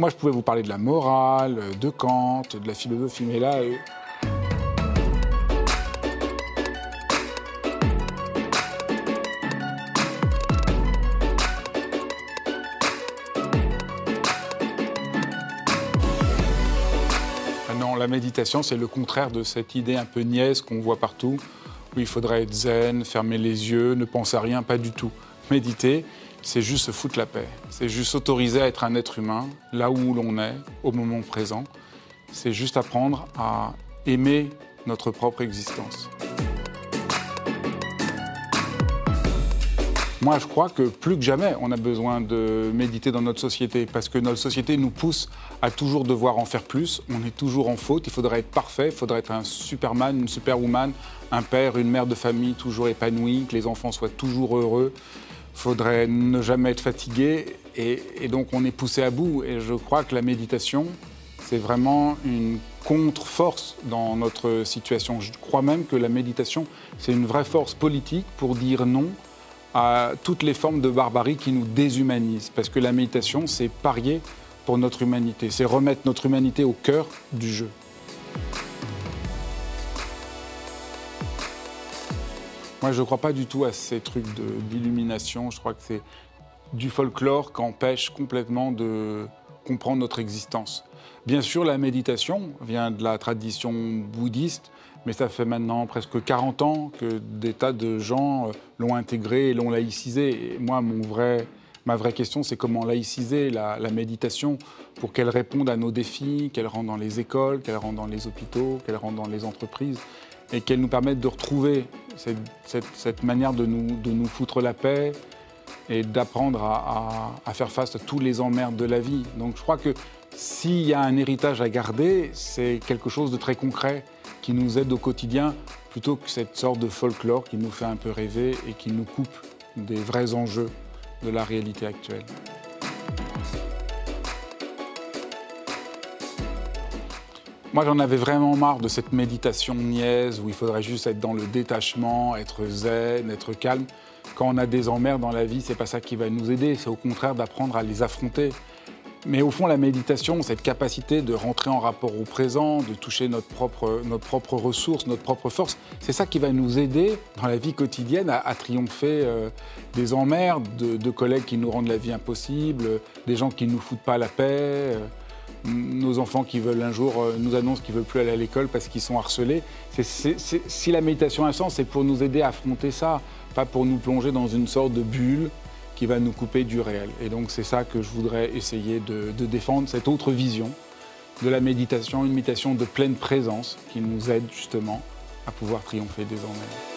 Moi, je pouvais vous parler de la morale, de Kant, de la philosophie, mais là... euh, Ah Non, la méditation, c'est le contraire de cette idée un peu niaise qu'on voit partout, où il faudrait être zen, fermer les yeux, ne penser à rien, pas du tout. Méditer, c'est juste se foutre la paix. C'est juste s'autoriser à être un être humain, là où l'on est, au moment présent. C'est juste apprendre à aimer notre propre existence. Moi, je crois que plus que jamais, on a besoin de méditer dans notre société, parce que notre société nous pousse à toujours devoir en faire plus. On est toujours en faute, il faudrait être parfait, il faudrait être un superman, une superwoman, un père, une mère de famille toujours épanoui, que les enfants soient toujours heureux. Faudrait ne jamais être fatigué, et, et donc on est poussé à bout. Et je crois que la méditation, c'est vraiment une contre-force dans notre situation. Je crois même que la méditation, c'est une vraie force politique pour dire non à toutes les formes de barbarie qui nous déshumanisent. Parce que la méditation, c'est parier pour notre humanité, c'est remettre notre humanité au cœur du jeu. Moi, je ne crois pas du tout à ces trucs d'illumination. Je crois que c'est du folklore qui empêche complètement de comprendre notre existence. Bien sûr, la méditation vient de la tradition bouddhiste, mais ça fait maintenant presque 40 ans que des tas de gens euh, l'ont intégré et l'ont laïcisé. Et moi, ma vraie question, c'est comment laïciser la, la méditation pour qu'elle réponde à nos défis, qu'elle rentre dans les écoles, qu'elle rentre dans les hôpitaux, qu'elle rentre dans les entreprises et qu'elle nous permette de retrouver cette, cette- manière de nous, de nous foutre la paix et d'apprendre à- à faire face à tous les emmerdes de la vie. Donc je crois que s'il y a un héritage à garder, c'est quelque chose de très concret qui nous aide au quotidien plutôt que cette sorte de folklore qui nous fait un peu rêver et qui nous coupe des vrais enjeux de la réalité actuelle. Moi, j'en avais vraiment marre de cette méditation niaise où il faudrait juste être dans le détachement, être zen, être calme. Quand on a des emmerdes dans la vie, c'est pas ça qui va nous aider, c'est au contraire d'apprendre à les affronter. Mais au fond, la méditation, cette capacité de rentrer en rapport au présent, de toucher notre propre, notre propre ressource, notre propre force, c'est ça qui va nous aider dans la vie quotidienne à, triompher euh, des emmerdes, de, de collègues qui nous rendent la vie impossible, des gens qui ne nous foutent pas la paix. euh, nos enfants qui veulent un jour euh, nous annoncent qu'ils ne veulent plus aller à l'école parce qu'ils sont harcelés. Si la méditation a un sens, c'est pour nous aider à affronter ça, pas pour nous plonger dans une sorte de bulle qui va nous couper du réel. Et donc c'est ça que je voudrais essayer de, défendre, cette autre vision de la méditation, une méditation de pleine présence qui nous aide justement à pouvoir triompher emmerdes.